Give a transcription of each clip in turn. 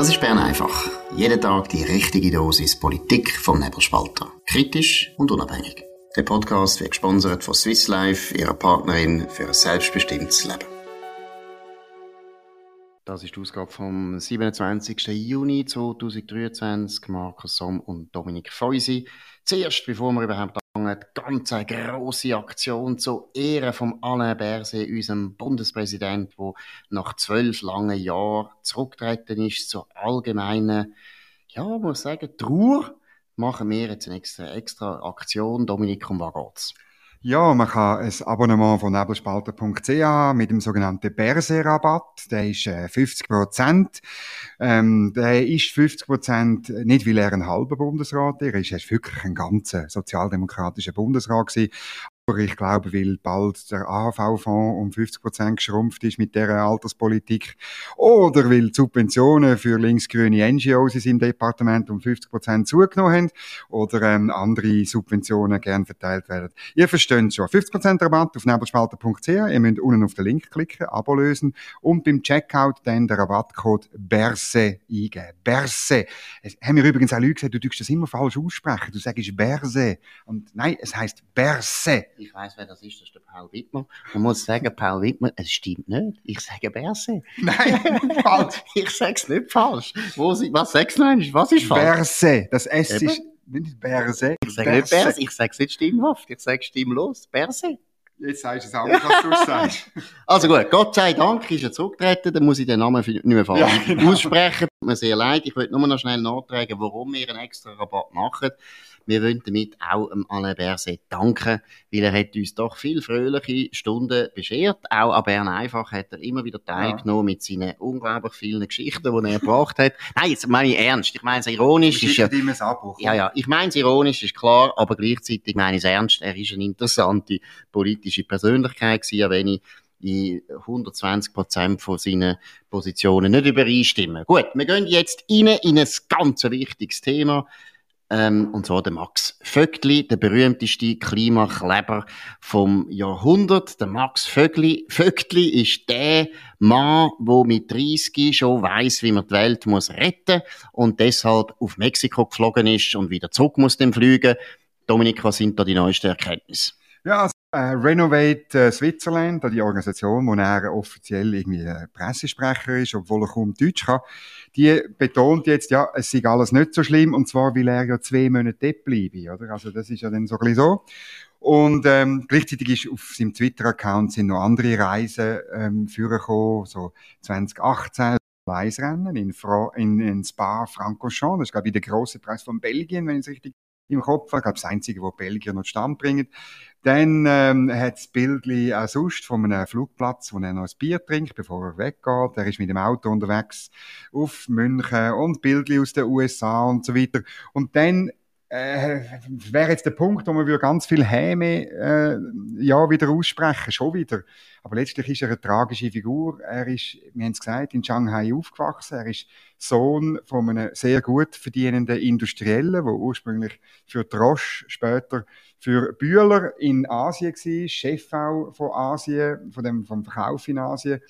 Das ist Bern einfach. Jeden Tag die richtige Dosis Politik vom Nebelspalter. Kritisch und unabhängig. Der Podcast wird gesponsert von Swiss Life, ihrer Partnerin für ein selbstbestimmtes Leben. Das ist die Ausgabe vom 27. Juni 2023. Markus Somm und Dominik Feusi. Zuerst, bevor wir überhaupt anfangen, ganz eine grosse Aktion zur Ehre von Alain Berset, unserem Bundespräsident, der nach zwölf langen Jahren zurückgetreten ist zur allgemeinen, ja, muss sagen, Trauer. Machen wir jetzt eine extra, extra Aktion. Dominik, um geht's? Ja, man kann ein Abonnement von nebelspalter.ch mit dem sogenannten Berse-Rabatt. Der ist äh, 50 Prozent. Ähm, der ist 50 Prozent nicht, weil er ein halber Bundesrat ist. Er ist wirklich ein ganzer sozialdemokratischer Bundesrat gewesen. Ich glaube, weil bald der AHV-Fonds um 50 Prozent geschrumpft ist mit dieser Alterspolitik. Oder weil die Subventionen für linksgrüne NGOs seinem Departement um 50 Prozent zugenommen haben. Oder ähm, andere Subventionen gern verteilt werden. Ihr versteht schon. 50 Prozent Rabatt auf nebelspalter.ch. Ihr müsst unten auf den Link klicken, Abo lösen und beim Checkout dann den Rabattcode BERSE eingeben. BERSE. Es haben mir übrigens auch Leute gesagt, du tust das immer falsch aussprechen. Du sagst BERSE. Und nein, es heißt BERSE. Ich weiß, wer das ist, das ist der Paul Wittmer. Man muss sagen, Paul Wittmer, es stimmt nicht. Ich sage Berse. Nein, falsch. ich sage es nicht falsch. Wo, was sagst du denn? Was ist falsch? Berse. Das S Eben. ist nicht Berse. Ich sage nicht Berse, ich sage es nicht stimmhaft. Ich sage stimmlos. Berse. Jetzt sagst du es auch, was du sagst. Also gut, Gott sei Dank ist er zurückgetreten, dann muss ich den Namen nicht mehr falsch Ja, genau. aussprechen. Tut mir sehr leid. Ich wollte nur noch schnell nachtragen, warum wir einen extra Rabatt machen. Wir wollen damit auch dem Alain Berset danken, weil er hat uns doch viel fröhliche Stunden beschert. Auch an Bern einfach hat er immer wieder teilgenommen mit seinen unglaublich vielen Geschichten, die er gebracht hat. Nein, jetzt meine ich ernst. Ich meine es ironisch. Ist ja, ja, ja, ich meine es ironisch, ist klar, aber gleichzeitig meine ich es ernst. Er ist eine interessante politische Persönlichkeit gewesen, wenn ich in 120 Prozent von seinen Positionen nicht übereinstimmen. Gut, wir gehen jetzt rein in ein ganz wichtiges Thema. Ähm, und zwar der Max Vögli, der berühmteste Klimakleber vom Jahrhundert. Der Max Vögli, Vögli ist der Mann, der mit 30 schon weiß, wie man die Welt muss retten und deshalb auf Mexiko geflogen ist und wieder zurück muss dem fliegen. Dominik, was sind da die neuesten Erkenntnisse? Ja, also, äh, Renovate äh, Switzerland, die Organisation, wo er offiziell irgendwie äh, Pressesprecher ist, obwohl er kaum Deutsch kann, die betont jetzt, ja, es sei alles nicht so schlimm, und zwar, weil er ja zwei Monate dort bleibe, oder? Also, das ist ja dann so ein bisschen so. Und ähm, gleichzeitig ist auf seinem Twitter-Account sind noch andere Reisen ähm, vorgekommen, so 2018, Weisrennen in, Fra in, in Spa-Francorchamps, das ist, glaube ich, der grosse Preis von Belgien, wenn ich es richtig im Kopf habe. Ich glaube, das Einzige, wo Belgier noch Stand bringen. Dann ähm, hat das Bildli auch sonst von einem Flugplatz, wo er noch ein Bier trinkt, bevor er weggeht. Er ist mit dem Auto unterwegs auf München und Bildli aus den USA und so weiter. Und dann äh, wäre jetzt der Punkt, wo man würde ganz viel Häme äh, ja wieder aussprechen, schon wieder. Aber letztlich ist er eine tragische Figur. Er ist, wir haben es gesagt, in Shanghai aufgewachsen. Er ist Sohn von einem sehr gut verdienenden Industriellen, der ursprünglich für Trosch, später für Bühler in Asien war, Chef auch von Asien, von dem, vom Verkauf in Asien.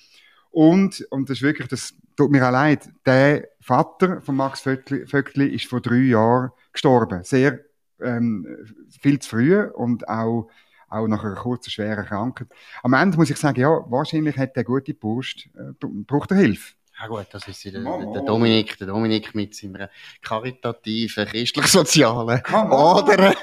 Und, und das ist wirklich, das tut mir auch leid, der Vater von Max Vöckli, Vöckli ist vor drei Jahren gestorben. Sehr, ähm, viel zu früh und auch, auch nach einer kurzen, schweren Krankheit. Am Ende muss ich sagen, ja, wahrscheinlich hat der gute Burst, äh, braucht er Hilfe. Ja gut, das ist der, der Dominik, der Dominik mit seiner karitativen, christlich-sozialen. Oder?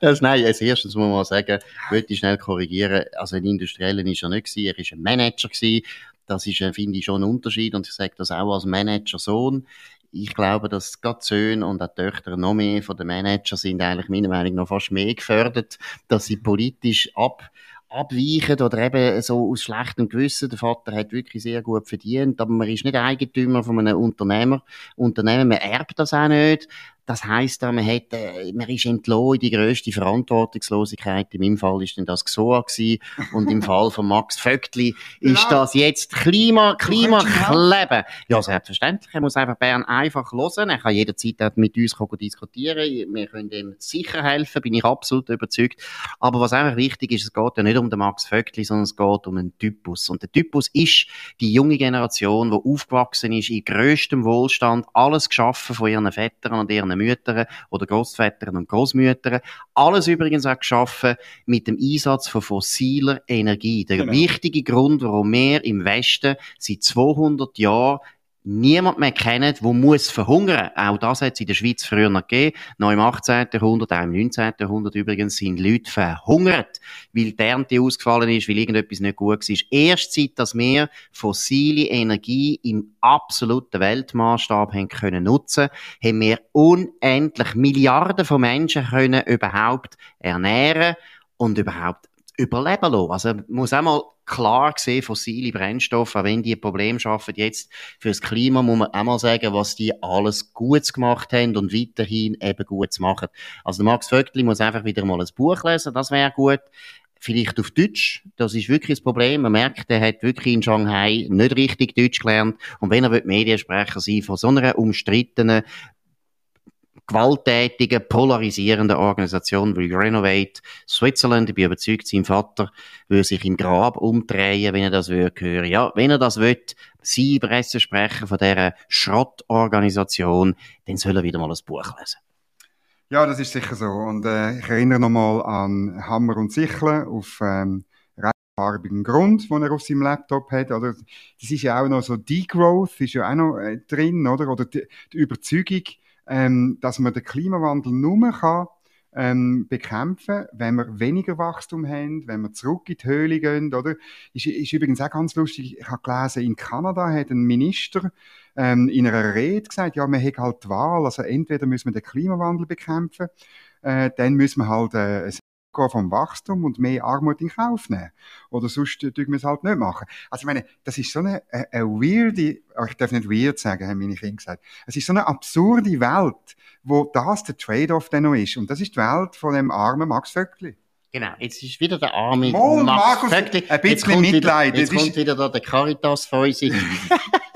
Das, nein, als erstes muss man sagen, wollte ich schnell korrigieren. Also ein Industrieller ist er nicht gewesen, er ist ein Manager gewesen. Das ist, äh, finde ich, schon ein Unterschied und ich sage das auch als Manager-Sohn. Ich glaube, dass gerade Söhne und auch Töchter noch mehr von den Manager sind eigentlich meiner Meinung nach fast mehr gefördert, dass sie politisch ab abweichen oder eben so aus schlechtem Gewissen. Der Vater hat wirklich sehr gut verdient, aber man ist nicht Eigentümer von einem Unternehmer. Unternehmen, man erbt das auch nicht. Das heisst man hat, äh, man ist entlohnt in die grösste Verantwortungslosigkeit. In meinem Fall ist denn das GSOA gewesen. Und im Fall von Max Vögtli ist genau. das jetzt Klima, Klimakleben. Ja, selbstverständlich. Er muss einfach Bern einfach hören. Er kann jederzeit mit uns diskutieren. Wir können ihm sicher helfen, bin ich absolut überzeugt. Aber was einfach wichtig ist, es geht ja nicht um den Max Vögtli, sondern es geht um einen Typus. Und der Typus ist die junge Generation, die aufgewachsen ist in größtem Wohlstand, alles geschaffen von ihren Vätern und ihren Müttern oder Großvätern und Großmüttern. Alles übrigens auch geschaffen mit dem Einsatz von fossiler Energie. Der genau. wichtige Grund, warum wir im Westen seit 200 Jahren niemand mehr kennen, wo muss verhungern. Auch das hat es in der Schweiz früher noch gegeben. Noch im 18. Jahrhundert, auch im 19. Jahrhundert übrigens, sind Leute verhungert, weil die Ernte ausgefallen ist, weil irgendetwas nicht gut war. Erst seit, dass wir fossile Energie im absoluten Weltmaßstab haben können nutzen, haben wir unendlich Milliarden von Menschen können überhaupt ernähren und überhaupt überleben lassen. Also, muss einmal klar sehen, fossile Brennstoffe, auch wenn die Probleme schaffen jetzt fürs Klima, muss man auch mal sagen, was die alles gut gemacht haben und weiterhin eben gut machen. Also, der Max Vögtli muss einfach wieder mal ein Buch lesen, das wäre gut vielleicht auf Deutsch. Das ist wirklich das Problem. Man merkt, er hat wirklich in Shanghai nicht richtig Deutsch gelernt. Und wenn er Mediensprecher sein von so einer umstrittenen gewalttätigen, polarisierenden Organisation wie Renovate Switzerland. Ich bin überzeugt, sein Vater würde sich im Grab umdrehen, wenn er das würde hören. Ja, wenn er das will, Sie Pressesprecher von dieser Schrottorganisation, dann soll er wieder mal ein Buch lesen. Ja, das ist sicher so. Und äh, ich erinnere nochmal an Hammer und Sichel auf ähm, farbigen Grund, den er auf seinem Laptop hat. Oder das ist ja auch noch so Degrowth, ist ja auch noch äh, drin, oder? Oder die, die Überzeugung, ähm, dass man den Klimawandel nur kann, ähm, bekämpfen, wenn wir weniger Wachstum haben, wenn wir zurück in die Höhle gehen, oder? Ist, ist übrigens auch ganz lustig, ich habe gelesen, in Kanada hat ein Minister ähm, in einer Rede gesagt, ja, man hat halt die Wahl, also entweder müssen wir den Klimawandel bekämpfen, äh, dann müssen wir halt äh, vom Wachstum und mehr Armut in Kauf nehmen. Oder sonst tun wir es halt nicht machen. Also ich meine, das ist so eine, eine, eine weirde, oh, ich darf nicht weird sagen, haben meine Kinder gesagt. Es ist so eine absurde Welt, wo das der Trade-off dann noch ist. Und das ist die Welt von dem armen Max Vöckli. Genau, jetzt ist wieder der arme Mol, Max Markus, Vöckli. Ein bisschen Mitleid. Wieder, jetzt kommt wieder da der Caritas von uns.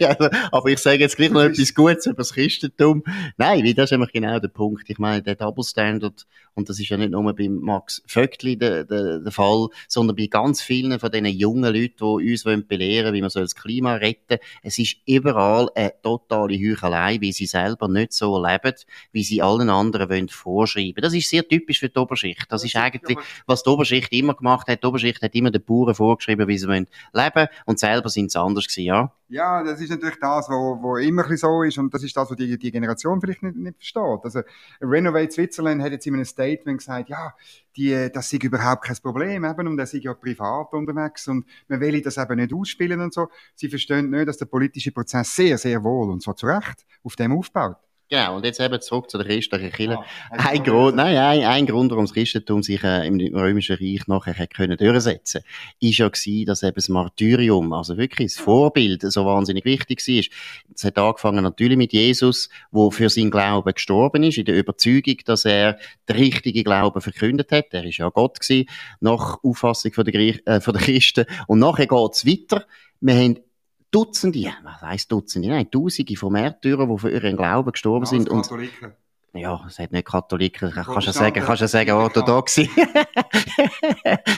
also, aber ich sage jetzt gleich noch etwas Gutes über das Christentum. Nein, weil das ist nämlich genau der Punkt. Ich meine, der Double Standard, und das ist ja nicht nur bei Max Vöckli der, der, der Fall, sondern bei ganz vielen von diesen jungen Leuten, die uns wollen belehren wie man soll das Klima retten Es ist überall eine totale Heuchelei, wie sie selber nicht so leben, wie sie allen anderen wollen vorschreiben. Das ist sehr typisch für die Oberschicht. Das, ist eigentlich, was die Oberschicht immer gemacht hat. Die Oberschicht hat immer den Bauern vorgeschrieben, wie sie leben wollen und selber sind es anders gewesen, ja. Ja, das ist natürlich das, wo immer ein so ist und das ist das, was die, die Generation vielleicht nicht, nicht versteht. Also Renovate Switzerland hat jetzt in einem Statement gesagt, ja, die, das sei überhaupt kein Problem eben und er sei ja privat unterwegs und man will das eben nicht ausspielen und so. Sie verstehen nicht, dass der politische Prozess sehr, sehr wohl und zwar zu Recht auf dem aufbaut. Genau, und jetzt eben zurück zu der christlichen Kirche. Ah, ein Grund, nein, ein, ein Grund, warum das Christentum sich äh, im Römischen Reich nachher hat können durchsetzen ist ja gewesen, dass eben das Martyrium, also wirklich das Vorbild, so wahnsinnig wichtig war. Es hat angefangen natürlich mit Jesus, wo für seinen Glauben gestorben ist, in der Überzeugung, dass er den richtigen Glauben verkündet hat. Er ist ja Gott gewesen, nach Auffassung von der, äh, von der Christen. Und nachher geht's weiter. Wir haben Dutzende, was heisst Dutzende? Nein, Tausende von Märtyrern, die für ihren Glauben gestorben ja, sind. Und, ja, es hat nicht Katholiken, kannst du sagen, kannst du sagen, orthodoxe.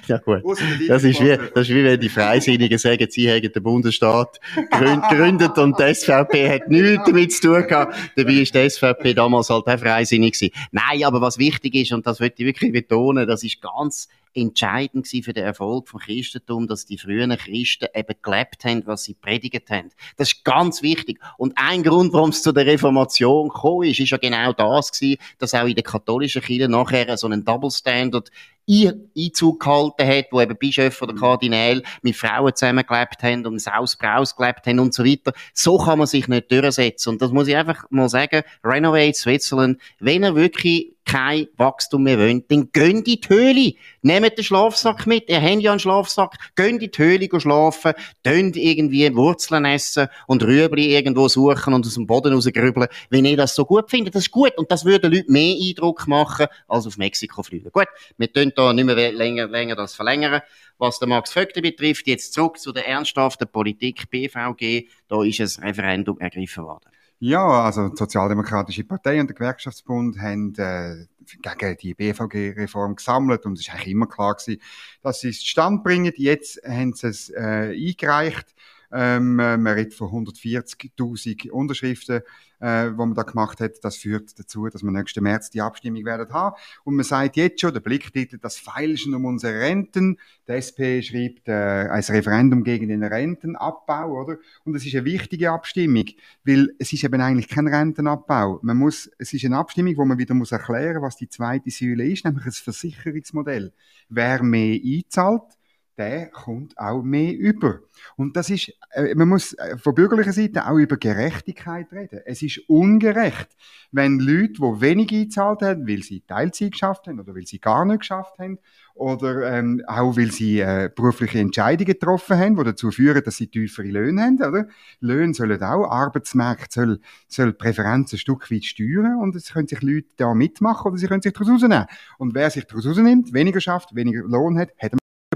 ja gut. Das ist wie, das ist wie wenn die Freisinnigen sagen, sie haben den Bundesstaat gegründet und die SVP hat nichts damit zu tun gehabt. Dabei ist die SVP damals halt auch freisinnig gewesen. Nein, aber was wichtig ist, und das möchte ich wirklich betonen, das ist ganz entscheidend für den Erfolg vom Christentum, dass die frühen Christen eben gelebt haben, was sie predigt haben. Das ist ganz wichtig. Und ein Grund, warum es zu der Reformation gekommen ist, ist ja genau das gewesen, dass auch in der katholischen Kirche nachher so ein Double Standard Einzug gehalten hat, wo eben Bischöfe oder Kardinäle mit Frauen zusammengelebt haben und Saus Braus gelebt haben und so weiter. So kann man sich nicht durchsetzen. Und das muss ich einfach mal sagen, Renovate Switzerland, wenn er wirklich kein Wachstum mehr wollt, dann gönnt in die Höhle. Nehmt den Schlafsack mit. Ihr habt ja einen Schlafsack. Gönnt in die Höhle schlafen. Tönt irgendwie Wurzeln essen und Rüebli irgendwo suchen und aus dem Boden rausgrübeln. Wenn ihr das so gut findet, das ist gut. Und das würde Leute mehr Eindruck machen, als auf Mexiko fliegen. Gut, wir tun da nicht mehr länger, länger das verlängern. Was der Max Vögte betrifft, jetzt zurück zu der ernsthaften Politik BVG. Da ist ein Referendum ergriffen worden. Ja, also die Sozialdemokratische Partei und der Gewerkschaftsbund haben äh, gegen die BVG-Reform gesammelt und es ist eigentlich immer klar gewesen, dass sie es zustande bringen. Jetzt haben sie es äh, eingereicht ähm, äh, man redet von 140.000 Unterschriften, äh, die man da gemacht hat. Das führt dazu, dass wir nächsten März die Abstimmung werden haben. Und man sagt jetzt schon, der Blicktitel, das Feilschen um unsere Renten. Der SP schreibt äh, ein Referendum gegen den Rentenabbau, oder? Und es ist eine wichtige Abstimmung, weil es ist eben eigentlich kein Rentenabbau. Man muss, es ist eine Abstimmung, wo man wieder muss erklären, was die zweite Säule ist, nämlich ein Versicherungsmodell. Wer mehr einzahlt, der kommt auch mehr über. Und das ist, äh, man muss äh, von bürgerlicher Seite auch über Gerechtigkeit reden. Es ist ungerecht, wenn Leute, die wenig eingezahlt haben, weil sie Teilzeit geschafft haben oder weil sie gar nicht geschafft haben oder ähm, auch weil sie äh, berufliche Entscheidungen getroffen haben, die dazu führen, dass sie tiefere Löhne haben. Oder? Löhne sollen auch, Arbeitsmarkt soll, soll Präferenzen ein Stück weit steuern und es können sich Leute da mitmachen oder sie können sich daraus rausnehmen. Und wer sich daraus rausnimmt, weniger schafft, weniger Lohn hat, hat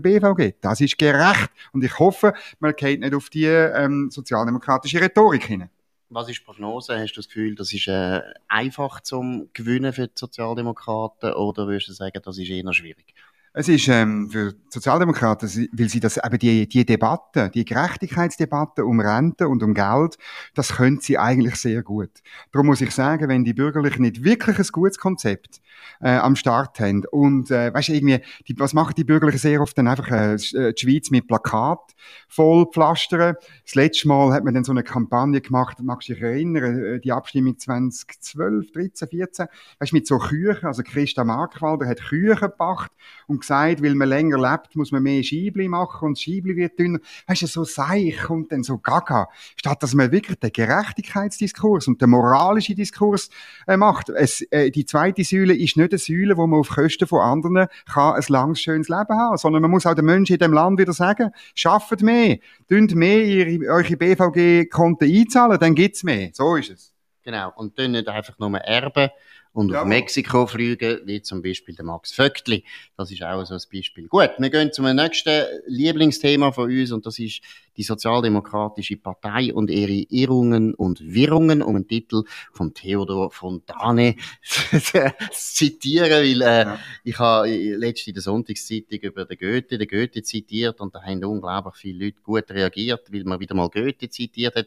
BVG. Das ist gerecht. Und ich hoffe, man geht nicht auf die ähm, sozialdemokratische Rhetorik hin. Was ist die Prognose? Hast du das Gefühl, das ist äh, einfach zum Gewinnen für die Sozialdemokraten oder würdest du sagen, das ist eher schwierig? Es ist ähm, für Sozialdemokraten, weil sie das eben die, die Debatte, die Gerechtigkeitsdebatte um Rente und um Geld, das können sie eigentlich sehr gut. Darum muss ich sagen, wenn die Bürgerlichen nicht wirklich ein gutes Konzept äh, am Start haben und äh, weißt du, irgendwie, die, was machen die Bürgerlichen sehr oft dann einfach äh, äh die Schweiz mit Plakat voll pflastern. Das letzte Mal hat man dann so eine Kampagne gemacht, magst du dich erinnern, äh, die Abstimmung 2012, 13, 14, weißt du, mit so Küchen, also Christa Markwalder hat Küchen gebracht und gesagt, weil man länger lebt, muss man mehr Scheibli machen und das Scheibli wird dünner. Weißt du, so seich und dann so gaga. Statt dass man wirklich den Gerechtigkeitsdiskurs und den moralischen Diskurs äh, macht. Es, äh, die zweite Säule ist nicht eine Säule, wo man auf Kosten von anderen kann ein langes, schönes Leben haben, sondern man muss auch den Menschen in dem Land wieder sagen, schafft mehr, dünnt mehr ihre, eure BVG-Konten einzahlen, dann gibt's mehr. So ist es. Genau. Und dann nicht einfach nur erben, und ja. auf Mexiko fliegen, wie zum Beispiel der Max Vöckli. Das ist auch so ein Beispiel. Gut, wir gehen zum nächsten Lieblingsthema von uns und das ist die Sozialdemokratische Partei und ihre Irrungen und Wirrungen, um einen Titel von Theodor Fontane zu zitieren, weil äh, ja. ich habe letzte in der Sonntagszeitung über den Goethe, den Goethe zitiert und da haben unglaublich viele Leute gut reagiert, weil man wieder mal Goethe zitiert hat,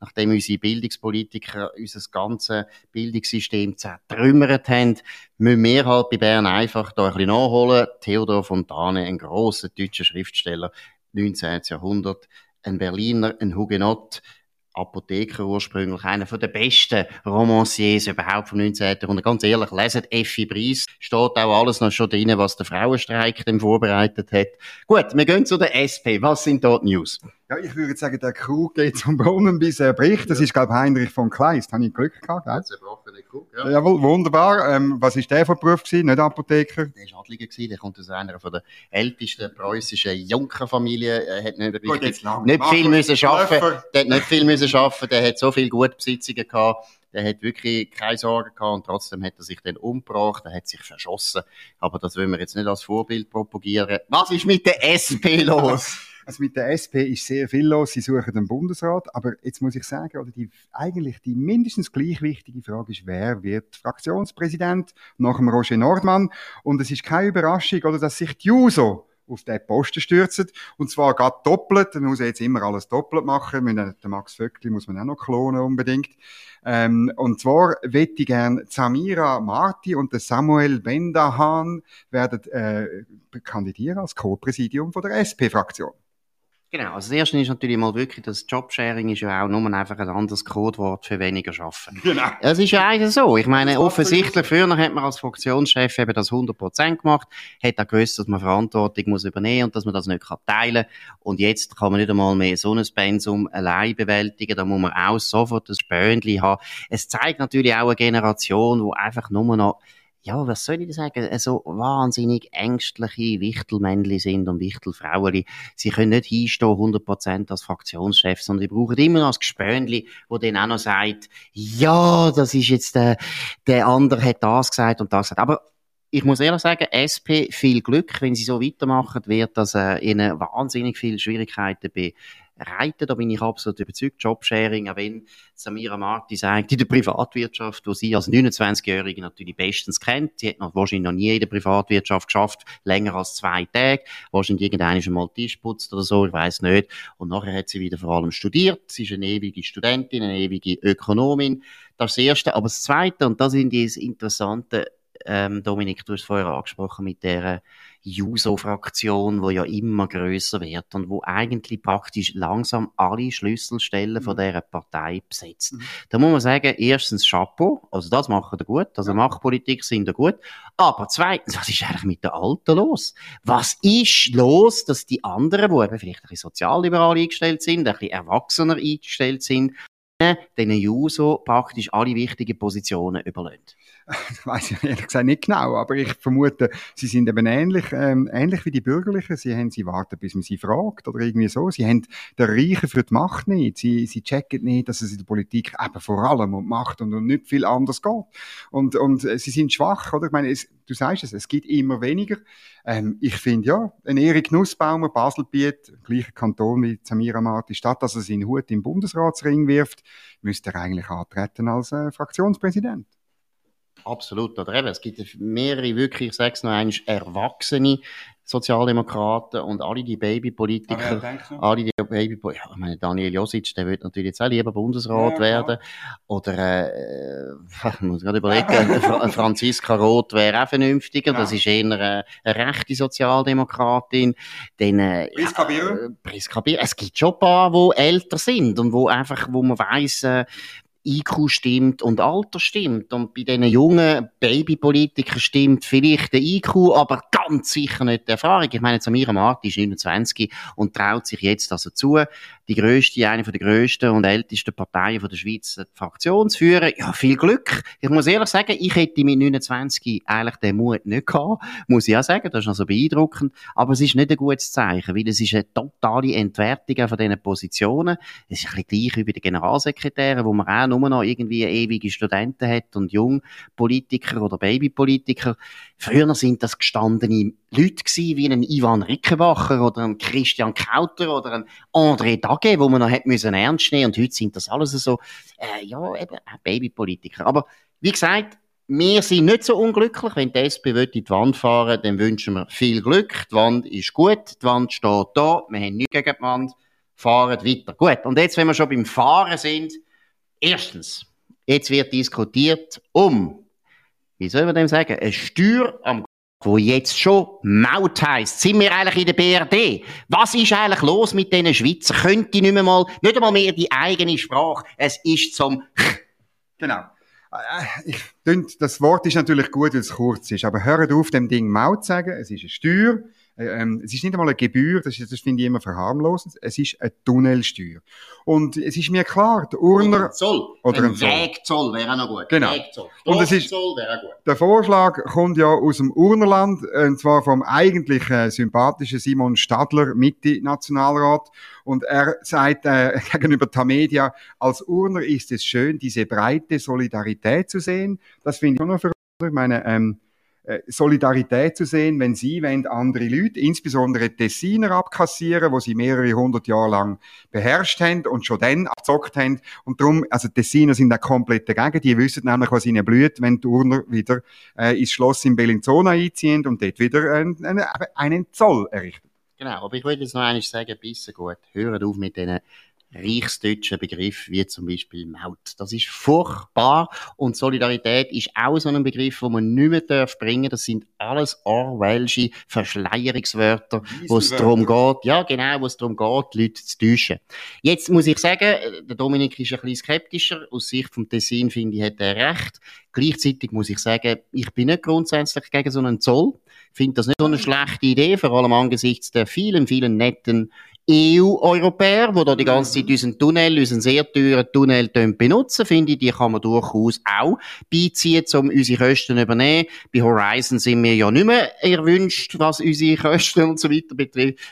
nachdem unsere Bildungspolitiker unser ganzes Bildungssystem zertrümmert haben, müssen wir halt bei Bern einfach da ein bisschen nachholen. Theodor Fontane, ein grosser deutscher Schriftsteller, 19. Jahrhundert, ein Berliner, ein Hugenott, Apotheker ursprünglich, einer der besten Romanciers überhaupt vom 19. Jahrhundert. Ganz ehrlich, leset Effi Briest, steht auch alles noch schon drin, was der Frauenstreik dem vorbereitet hat. Gut, wir gehen zu der SP. Was sind dort News? Ja, ich würde sagen, der Krug geht zum Brunnen, bis er bricht. Das ja. ist, glaube ich, Heinrich von Kleist. Habe ich Glück gehabt, gell? Zerbrochene Krug, ja. Jawohl, wunderbar. Ähm, was ist der von Beruf gewesen? Nicht Apotheker? Der war Adliger gewesen. Der kommt aus einer von der ältesten preußischen Junkerfamilie. Er hat nicht, Gut, richtig, nicht viel müssen schaffen. Der hat nicht viel müssen schaffen. Der hat so viele gute Besitzungen gehabt. Der hat wirklich keine Sorgen gehabt und trotzdem hat er sich dann umgebracht, er hat sich verschossen. Aber das wollen wir jetzt nicht als Vorbild propagieren. Was ist mit der SP los? Also mit der SP ist sehr viel los. Sie suchen den Bundesrat. Aber jetzt muss ich sagen, oder die, eigentlich die mindestens gleich wichtige Frage ist, wer wird Fraktionspräsident nach dem Roger Nordmann? Und es ist keine Überraschung, oder, dass sich die JUSO auf den Posten stürzen. Und zwar gerade doppelt. Man muss jetzt immer alles doppelt machen. Den Max Vöckli muss man auch noch klonen unbedingt. Ähm, und zwar wette ich gern Samira Marti und der Samuel Bendahan werden äh, kandidieren als Co-Präsidium der SP-Fraktion. Genau, also das erste ist natürlich mal wirklich, das Jobsharing ist ja auch nur einfach ein anderes Codewort für weniger arbeiten. Genau. Es ist ja eigentlich so. Ich meine, offensichtlich, früher hat man als Fraktionschef eben das 100% gemacht, hat auch gewusst, dass man Verantwortung muss übernehmen und dass man das nicht kann teilen Und jetzt kann man nicht einmal mehr so ein Pensum allein bewältigen, da muss man auch sofort das Spöhnchen haben. Es zeigt natürlich auch eine Generation, die einfach nur noch ja, was soll ich sagen, so wahnsinnig ängstliche Wichtelmännchen sind und Wichtelfrauen. Sie können nicht hinstehen, 100% als Fraktionschef, sondern die brauchen immer noch ein Gespönli, wo dann auch noch sagt, ja, das ist jetzt der, der andere hat das gesagt und das gesagt. Aber ich muss ehrlich sagen, SP, viel Glück. Wenn sie so weitermachen, wird das äh, ihnen wahnsinnig viele Schwierigkeiten be reiten. Da bin ich absolut überzeugt. Jobsharing, auch wenn Samira Marti sagt, in der Privatwirtschaft, wo sie als 29-Jährige natürlich bestens kennt. Sie hat noch wahrscheinlich noch nie in der Privatwirtschaft geschafft, länger als zwei Tage. Wahrscheinlich irgendeiner schon mal Tisch putzt oder so, ich weiß nicht. Und nachher hat sie wieder vor allem studiert. Sie ist eine ewige Studentin, eine ewige Ökonomin. Das Erste. Aber das Zweite, und das sind die interessanten ähm, Dominik, du hast vorher angesprochen mit der Juso-Fraktion, wo ja immer größer wird und wo eigentlich praktisch langsam alle Schlüsselstellen mhm. von dieser Partei besetzt. Mhm. Da muss man sagen, erstens Chapeau, also das machen wir gut, also Machtpolitik sind wir gut, aber zweitens, was ist eigentlich mit den Alten los? Was ist los, dass die anderen, die eben vielleicht ein bisschen sozialliberal eingestellt sind, ein bisschen erwachsener eingestellt sind, den Juso praktisch alle wichtigen Positionen überlässt? Das weiß ich ehrlich gesagt nicht genau, aber ich vermute, sie sind eben ähnlich, ähm, ähnlich wie die Bürgerlichen. Sie haben, sie warten, bis man sie fragt oder irgendwie so. Sie haben den Reichen für die Macht nicht. Sie, sie checken nicht, dass es in der Politik eben vor allem um Macht und um nicht viel anders geht. Und, und äh, sie sind schwach, oder? Ich meine, es, du sagst es, es gibt immer weniger. Ähm, ich finde ja, ein Erik Nussbaumer, Baselbiet, gleicher Kanton wie Samira Marti, statt dass er seinen Hut im Bundesratsring wirft, müsste er eigentlich antreten als äh, Fraktionspräsident. Absolut, oder eben, es gibt mehrere wirklich, ich sage es noch einmal, erwachsene Sozialdemokraten und alle die Babypolitiker, ah, alle die Babypolitiker, ja, ich meine, Daniel Josic, der wird natürlich jetzt auch lieber Bundesrat ja, werden. Oder, äh, ich muss gerade überlegen, Franziska Roth wäre auch vernünftiger, ja. das ist eher eine, eine rechte Sozialdemokratin. Dann, äh, Priska Bier. Äh, Priska Bier. Es gibt schon ein paar, die älter sind und wo einfach, wo man weiss, äh, IQ stimmt und Alter stimmt. Und bei diesen jungen Babypolitikern stimmt vielleicht der IQ, aber ganz sicher nicht die Erfahrung. Ich meine, Samira Marti ist 29 und traut sich jetzt also zu, die grösste, eine der grössten und ältesten Parteien der Schweiz die Fraktion zu führen. Ja, viel Glück. Ich muss ehrlich sagen, ich hätte mit 29 eigentlich den Mut nicht gehabt. Muss ich auch sagen, das ist also beeindruckend. Aber es ist nicht ein gutes Zeichen, weil es ist eine totale Entwertung von diesen Positionen. Es ist ein bisschen gleich wie bei den Generalsekretären, wo man auch nur noch irgendwie ewige Studenten hat und Jungpolitiker oder Babypolitiker. Früher sind das gestandene Leute gewesen, wie ein Ivan Rickenbacher oder ein Christian Kauter oder ein André Dage, wo man noch hätte müssen ernst nehmen und heute sind das alles so, äh, ja, eben, äh, Babypolitiker. Aber, wie gesagt, wir sind nicht so unglücklich. Wenn die SP in die Wand fahren dann wünschen wir viel Glück. Die Wand ist gut, die Wand steht da, wir haben nichts gegen die Wand, fahren weiter. Gut, und jetzt, wenn wir schon beim Fahren sind, erstens, jetzt wird diskutiert um, wie soll man dem sagen, eine Steuer am wo jetzt schon Maut heisst. Sind wir eigentlich in der BRD? Was ist eigentlich los mit diesen Schweizer? Könnte nicht mehr mal, nicht einmal mehr die eigene Sprache. Es ist zum Genau. Äh, ich, das Wort ist natürlich gut, weil es kurz ist, aber hört auf, dem Ding Maut zu sagen. Es ist eine Steuer. Äh, ähm, es ist nicht einmal eine Gebühr, das, ist, das finde ich immer verharmlosend. Es ist eine Tunnelsteuer. Und es ist mir klar, der Urner... Oder ein Zoll. Oder ein, ein Wegzoll wäre auch noch gut. Genau. Wegzoll. Und es ist. Der Vorschlag kommt ja aus dem Urnerland, und zwar vom eigentlich äh, sympathischen Simon Stadler, Mitte-Nationalrat. Und er sagt äh, gegenüber Tamedia, als Urner ist es schön, diese breite Solidarität zu sehen. Das finde ich auch noch für ich meine, ähm, äh, Solidarität zu sehen, wenn sie wenn andere Leute, insbesondere Tessiner abkassieren, wo sie mehrere hundert Jahre lang beherrscht haben und schon dann abzockt haben. Und darum, also Tessiner sind da komplett dagegen. Die wissen nämlich, was ihnen blüht, wenn die Urner wieder äh, ins Schloss in Bellinzona einziehen und dort wieder einen, einen Zoll errichten. Genau, aber ich würde jetzt noch eines sagen, bisschen gut. Hören auf mit diesen reichsdeutschen Begriff wie zum Beispiel Maut. Das ist furchtbar und Solidarität ist auch so ein Begriff, wo man nicht mehr darf bringen. Das sind alles orwellsche Verschleierungswörter, wo es darum geht, ja genau, wo es darum geht, Leute zu täuschen. Jetzt muss ich sagen, der Dominik ist ein bisschen skeptischer. Aus Sicht vom Tessin finde ich, hat er recht. Gleichzeitig muss ich sagen, ich bin nicht grundsätzlich gegen so einen Zoll. Ich finde das nicht so eine schlechte Idee, vor allem angesichts der vielen, vielen netten EU-Europäer, die da die ganze Zeit unseren Tunnel, unseren sehr teuren Tunnel benutzen, finde ich, die kann man durchaus auch beiziehen, um unsere Kosten zu übernehmen. Bei Horizon sind wir ja nicht mehr erwünscht, was unsere Kosten und so weiter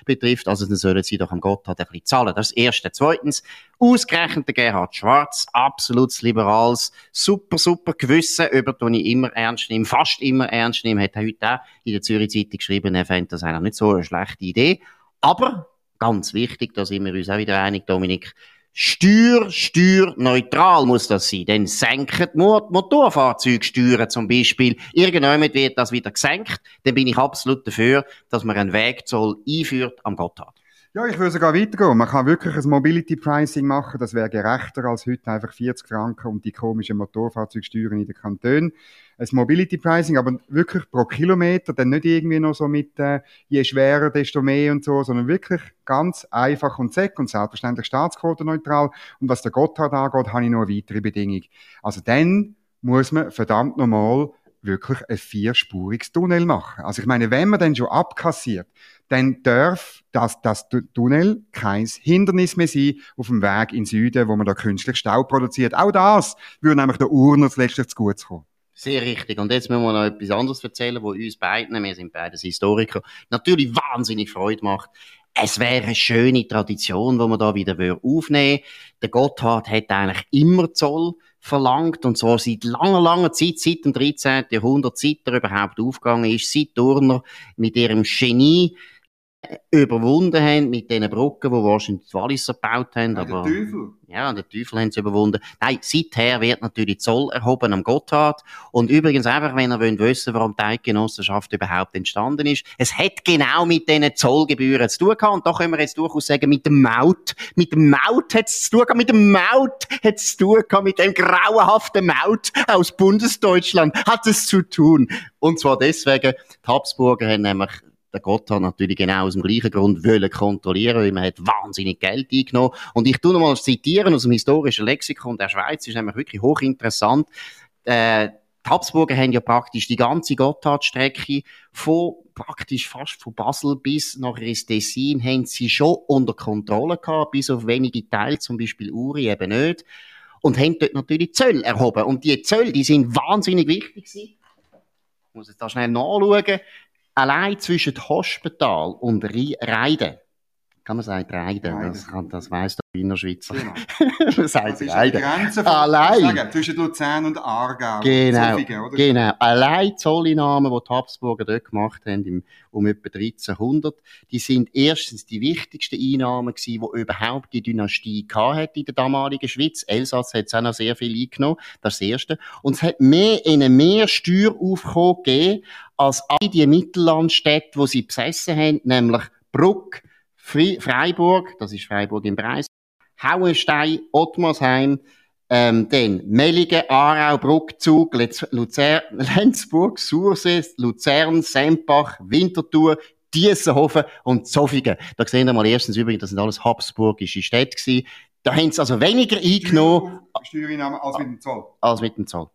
betrifft. Also dann sollen sie doch am Gotthard ein bisschen zahlen. Das ist das Erste. Zweitens, ausgerechnet der Gerhard Schwarz, absolut liberales, super, super Gewissen, über das ich immer ernst nehme, fast immer ernst nehme, hat er heute auch in der Zürich Zeitung geschrieben, er fände das eigentlich nicht so eine schlechte Idee. Aber Ganz wichtig, da sind wir uns auch wieder einig, Dominik. Steuer, steuerneutral muss das sein. Denn senken Motorfahrzeugsteuern zum Beispiel. Irgendjemand wird das wieder gesenkt. Dann bin ich absolut dafür, dass man einen Wegzoll einführt am Gotthard. Ja, ich würde sogar weitergehen. Man kann wirklich ein Mobility Pricing machen. Das wäre gerechter als heute einfach 40 Franken und die komischen Motorfahrzeugsteuern in den Kantonen ein Mobility Pricing, aber wirklich pro Kilometer, dann nicht irgendwie noch so mit, äh, je schwerer, desto mehr und so, sondern wirklich ganz einfach und sec und selbstverständlich staatsquotenneutral. Und was der Gotthard angeht, habe ich noch eine weitere Bedingung. Also dann muss man verdammt normal wirklich ein vierspuriges Tunnel machen. Also ich meine, wenn man dann schon abkassiert, dann darf das, das Tunnel kein Hindernis mehr sein auf dem Weg in Süden, wo man da künstlich Stau produziert. Auch das würde nämlich der Urner letztlich zu gut kommen. Sehr richtig. Und jetzt müssen wir noch etwas anderes erzählen, wo uns beiden, wir sind beide Historiker, natürlich wahnsinnig Freude macht. Es wäre eine schöne Tradition, wo man da wieder aufnehmen Der Gotthard hat eigentlich immer Zoll verlangt, und zwar seit langer, langer Zeit, seit dem 13. Jahrhundert, seit er überhaupt aufgegangen ist, seit Turner mit ihrem Genie überwunden haben mit diesen Brücken, die wahrscheinlich die Walliser gebaut haben. Ja, aber, der Teufel. Ja, der Teufel haben sie überwunden. Nein, seither wird natürlich Zoll erhoben am Gotthard. Und übrigens einfach, wenn ihr wollt wissen, warum die Eidgenossenschaft überhaupt entstanden ist, es hat genau mit diesen Zollgebühren zu tun gehabt. Und da können wir jetzt durchaus sagen, mit dem Maut. Mit dem Maut hat es zu tun gehabt. Mit dem Maut hat es zu tun gehabt. Mit dem grauenhaften Maut aus Bundesdeutschland hat es zu tun. Und zwar deswegen, die Habsburger haben nämlich der Gotthard natürlich genau aus dem gleichen Grund wollen kontrollieren, weil man hat wahnsinnig Geld eingenommen. Und ich tu noch mal zitieren aus dem historischen Lexikon der Schweiz, ist nämlich wirklich hochinteressant. Äh, die Habsburger haben ja praktisch die ganze Gotthardstrecke von praktisch fast von Basel bis nach Tessin haben sie schon unter Kontrolle gehabt, bis auf wenige Teile, zum Beispiel Uri eben nicht. Und haben dort natürlich Zölle erhoben. Und die Zölle, die sind wahnsinnig wichtig gewesen. Ich muss jetzt da schnell nachschauen allein zwischen Hospital und Reiden, kann man sagen Reiden, Reiden. das, kann, das weiss der Wiener Schweizer. Genau. man sagt das. Grenze von, allein. Sagen, zwischen Luzern und Aargau. Genau, Zofingen, genau. Allein die Zolleinnahmen, die die Habsburger dort gemacht haben, im, um etwa 1300, die sind erstens die wichtigsten Einnahmen gewesen, die überhaupt die Dynastie hatte in der damaligen Schweiz. Elsass hat es auch noch sehr viel eingenommen, das ist das Erste. Und es hat mehr, ihnen mehr Steueraufkommen gegeben, als all die Mittellandstädte, die sie besessen haben, nämlich Bruck, Freiburg, das ist Freiburg im Preis, Hauenstein, Ottmarsheim, ähm, dann Mellingen, Aarau, Bruck, Zug, Luzern, Lenzburg, Sursee, Luzern, Sempach, Winterthur, Diessenhofen und Zofingen. Da sehen wir mal erstens übrigens, das sind alles habsburgische Städte gewesen. Da haben sie also weniger eingenommen. Steuereinnahmen als mit dem Zoll. Als mit dem Zoll.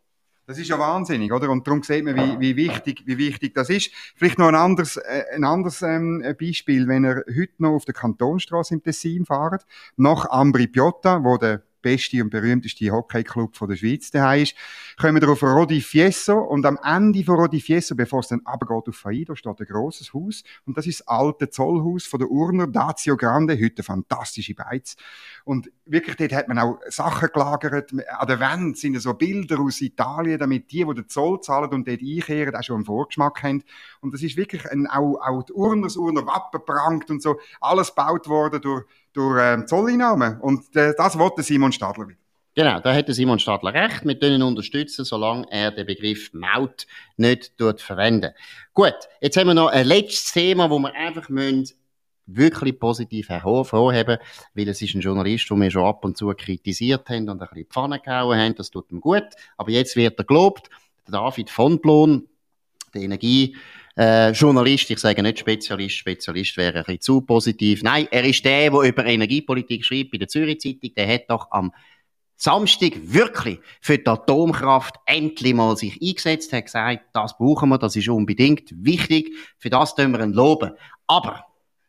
Das ist ja wahnsinnig, oder? Und darum sieht man, wie, wie, wichtig, wie wichtig das ist. Vielleicht noch ein anderes, äh, ein anderes ähm, Beispiel, wenn ihr heute noch auf der Kantonstraße im Tessin fahrt, nach Ambri Piotta, wo der beste und berühmteste Hockeyclub der Schweiz daheim ist, kommen wir auf Rodi Fieso und am Ende von Rodi Fieso, bevor es dann runtergeht auf Faido, steht ein grosses Haus und das ist das alte Zollhaus von der Urner Dazio Grande, heute eine fantastische Beiz. Und wirklich, dort hat man auch Sachen gelagert. An der Wand sind so Bilder aus Italien, damit die, die den Zoll zahlen und dort einkehren, auch schon einen Vorgeschmack haben. Und das ist wirklich ein, auch, auch die Urner, das Urner Wappen prangt und so, alles gebaut worden durch durch ähm, Zolleinnahmen. Und äh, das wollte Simon Stadler wieder. Genau, da hätte Simon Stadler recht. Wir können ihn unterstützen, solange er den Begriff Maut nicht verwenden Gut, jetzt haben wir noch ein letztes Thema, wo wir einfach müssen wirklich positiv hervorheben, weil es ist ein Journalist, den wir schon ab und zu kritisiert haben und ein bisschen die Pfanne gehauen haben, das tut ihm gut, aber jetzt wird er gelobt, David von Blon, der Energie, äh, Journalist, ich sage nicht Spezialist, Spezialist wäre ein bisschen zu positiv. Nein, er ist der, der über Energiepolitik schreibt bei der Zürich Zeitung, der hat doch am Samstag wirklich für die Atomkraft endlich mal sich eingesetzt, hat gesagt, das brauchen wir, das ist unbedingt wichtig, für das tun wir ihn loben. Aber...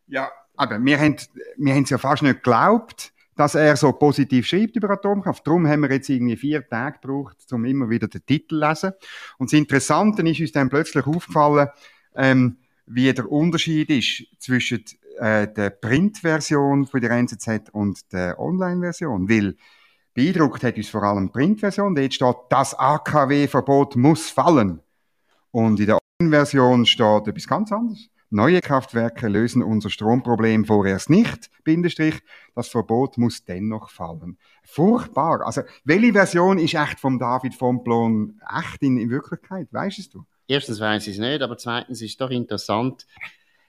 Ja, aber wir haben, wir haben es ja fast nicht geglaubt, dass er so positiv schreibt über Atomkraft. Darum haben wir jetzt irgendwie vier Tage gebraucht, um immer wieder den Titel zu lesen. Und das Interessante ist uns dann plötzlich aufgefallen, ähm, wie der Unterschied ist zwischen äh, der Printversion von der NZZ und der Online-Version. Weil Beeindruckt hat uns vor allem die Printversion. Dort steht, das AKW-Verbot muss fallen. Und in der Version steht etwas ganz anderes. Neue Kraftwerke lösen unser Stromproblem vorerst nicht, Bindestrich. Das Verbot muss dennoch fallen. Furchtbar. Also, welche Version ist echt vom David von Blon echt in, in Wirklichkeit? Weißt du? Erstens weiß ich es nicht, aber zweitens ist es doch interessant,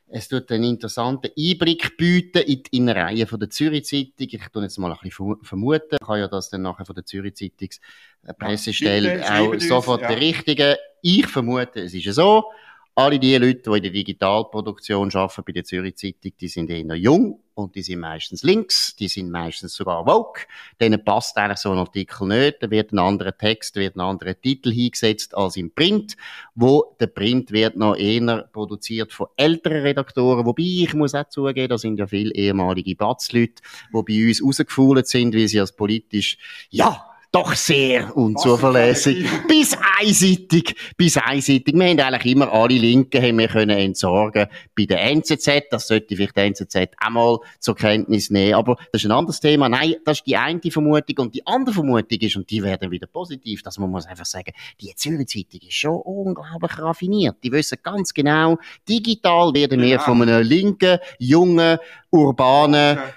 es tut einen interessanten Einblick bieten in die Innereien von der Zürich Zeitung. Ich tue jetzt mal ein bisschen vermuten. Ich kann ja das dann nachher von der Zürich Zeitungs Pressestelle ja, auch sofort ja. berichtigen. Ich vermute, es ist so. Alle die Leute, die in der Digitalproduktion arbeiten bei der Zürich Zeitung, die sind eher jung und die sind meistens links, die sind meistens sogar woke. Denen passt eigentlich so ein Artikel nicht. Da wird ein anderer Text, wird ein anderer Titel hingesetzt als im Print, wo der Print wird noch eher produziert von älteren Redaktoren. Wobei, ich muss auch zugeben, da sind ja viele ehemalige Batzleute, die bei uns rausgefuhlt sind, wie sie als politisch, ja, doch sehr unzuverlässig. bis einseitig, bis einseitig. Wir haben eigentlich immer alle Linken haben wir können entsorgen bei der NZZ. Das sollte vielleicht der NZZ auch mal zur Kenntnis nehmen. Aber das ist ein anderes Thema. Nein, das ist die eine Vermutung. Und die andere Vermutung ist, und die werden wieder positiv, dass man muss einfach sagen, die Zürich Zeitung ist schon unglaublich raffiniert. Die wissen ganz genau, digital werden wir ja. von einem linken, jungen, urbanen, okay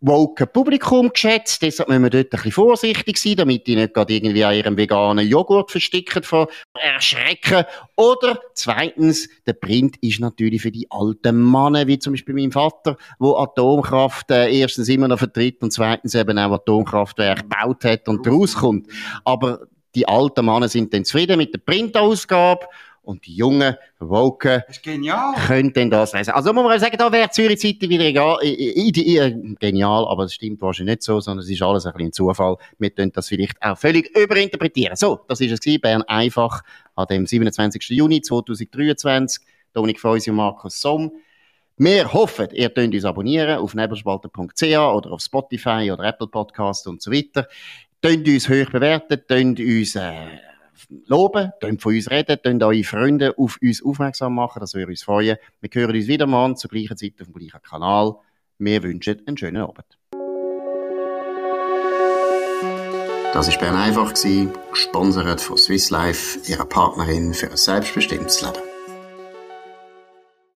woke Publikum geschätzt. Deshalb müssen wir dort ein bisschen vorsichtig sein, damit die nicht gerade irgendwie an ihrem veganen Joghurt versticken, von erschrecken. Oder zweitens, der Print ist natürlich für die alten Männer, wie zum Beispiel mein Vater, wo Atomkraft äh, erstens immer noch vertritt und zweitens eben auch Atomkraftwerk gebaut hat und rauskommt. Aber die alten Männer sind dann zufrieden mit der Printausgabe und die jungen Woken können dann das lesen. Also muss man sagen, da wäre Zürich Zeitung wieder egal, genial, aber das stimmt wahrscheinlich nicht so, sondern es ist alles ein bisschen Zufall. Wir können das vielleicht auch völlig überinterpretieren. So, das ist es gewesen, Bern einfach an dem 27. Juni 2023. Dominik Feusi und Markus Somm. Wir hoffen, ihr könnt uns abonnieren auf nebelspalter.ch oder auf Spotify oder Apple Podcast und so weiter. Könnt uns hoch bewerten, könnt uns äh, loben, könnt von uns reden, könnt eure Freunde auf uns aufmerksam machen, das würde uns freuen. Wir hören uns wieder mal zur gleichen Zeit auf dem gleichen Kanal. Wir wünschen einen schönen Abend. Das war Bern einfach, gesponsert von Swiss Life, ihrer Partnerin für ein selbstbestimmtes Leben.